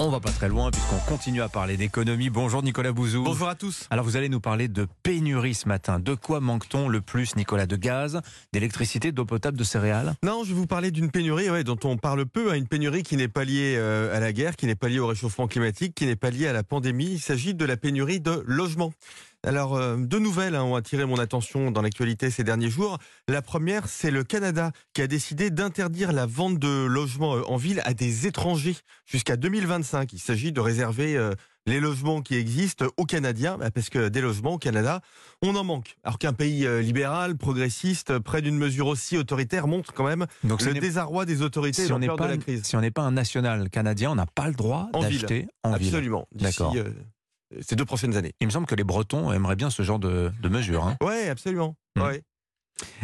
On va pas très loin puisqu'on continue à parler d'économie. Bonjour Nicolas Bouzou. Bonjour à tous. Alors vous allez nous parler de pénurie ce matin. De quoi manque-t-on le plus, Nicolas De gaz, d'électricité, d'eau potable, de céréales? Non, je vais vous parler d'une pénurie ouais, dont on parle peu, hein, une pénurie qui n'est pas liée euh, à la guerre, qui n'est pas liée au réchauffement climatique, qui n'est pas liée à la pandémie. Il s'agit de la pénurie de logements. Alors, euh, deux nouvelles hein, ont attiré mon attention dans l'actualité ces derniers jours. La première, c'est le Canada qui a décidé d'interdire la vente de logements euh, en ville à des étrangers jusqu'à 2025. Il s'agit de réserver euh, les logements qui existent aux Canadiens, bah, parce que des logements au Canada, on en manque. Alors qu'un pays libéral, progressiste, près d'une mesure aussi autoritaire, montre quand même Donc, le désarroi des autorités si on de la crise. Si on n'est pas un national canadien, on n'a pas le droit d'acheter en ville. Absolument. D'accord ces deux prochaines années. Il me semble que les Bretons aimeraient bien ce genre de, mesures. Hein. Oui, absolument. Hmm. Ouais.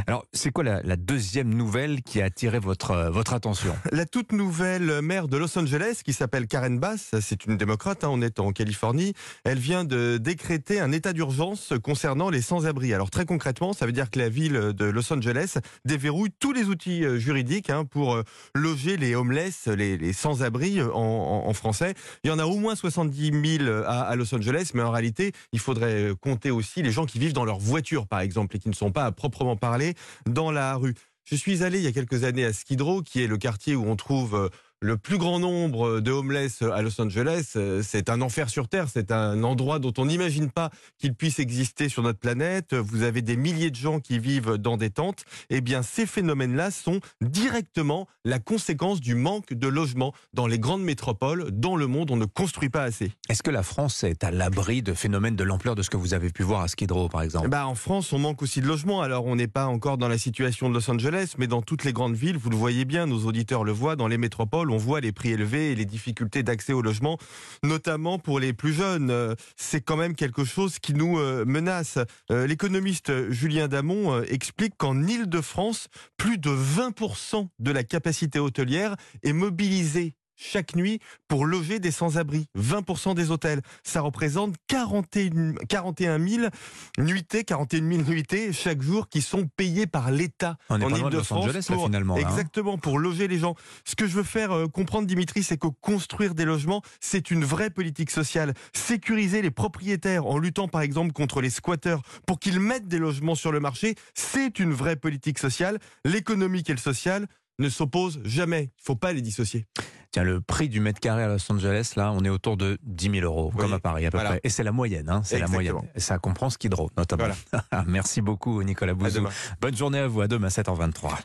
Alors, c'est quoi la, deuxième nouvelle qui a attiré votre, euh, votre attention? La toute nouvelle maire de Los Angeles, qui s'appelle Karen Bass, c'est une démocrate, hein, on est en Californie, elle vient de décréter un état d'urgence concernant les sans-abri. Alors très concrètement, ça veut dire que la ville de Los Angeles déverrouille tous les outils euh, juridiques hein, pour euh, loger les homeless, les, sans-abri en, français. Il y en a au moins 70 000 à, à Los Angeles, mais en réalité, il faudrait compter aussi les gens qui vivent dans leur voiture, par exemple, et qui ne sont pas à proprement dans la rue. Je suis allé il y a quelques années à Skid Row, qui est le quartier où on trouve euh, le plus grand nombre de homeless à Los Angeles, euh, c'est un enfer sur Terre, c'est un endroit dont on n'imagine pas qu'il puisse exister sur notre planète. Vous avez des milliers de gens qui vivent dans des tentes. Eh bien, ces phénomènes-là sont directement la conséquence du manque de logements dans les grandes métropoles. Dans le monde, on ne construit pas assez. Est-ce que la France est à l'abri de phénomènes de l'ampleur de ce que vous avez pu voir à Skid Row, par exemple? Bah, En France, on manque aussi de logements. Alors, on n'est pas encore dans la situation de Los Angeles, mais dans toutes les grandes villes, vous le voyez bien, nos auditeurs le voient, dans les métropoles, on voit les prix élevés et les difficultés d'accès au logement, notamment pour les plus jeunes. Euh, c'est quand même quelque chose qui nous euh, menace. Euh, l'économiste Julien Damon explique qu'en Ile-de-France, plus de 20% de la capacité hôtelière est mobilisée chaque nuit pour loger des sans-abri. 20% des hôtels. Ça représente 41, 41 000 nuitées, 41 000 nuitées chaque jour qui sont payées par l'État en Ile-de-France. finalement. Hein. Exactement, pour loger les gens. Ce que je veux faire euh, comprendre, Dimitri, c'est que construire des logements, c'est une vraie politique sociale. Sécuriser les propriétaires en luttant par exemple contre les squatteurs pour qu'ils mettent des logements sur le marché, c'est une vraie politique sociale. L'économique et le social ne s'opposent jamais. Il ne faut pas les dissocier. Tiens, le prix du mètre carré à Los Angeles, là, on est autour de 10 000 euros, comme à Paris à peu près. Et c'est la moyenne, hein, c'est la moyenne. Et ça comprend Skid Row, notamment. Merci beaucoup, Nicolas Bouzou. Bonne journée à vous, à demain, 7h23.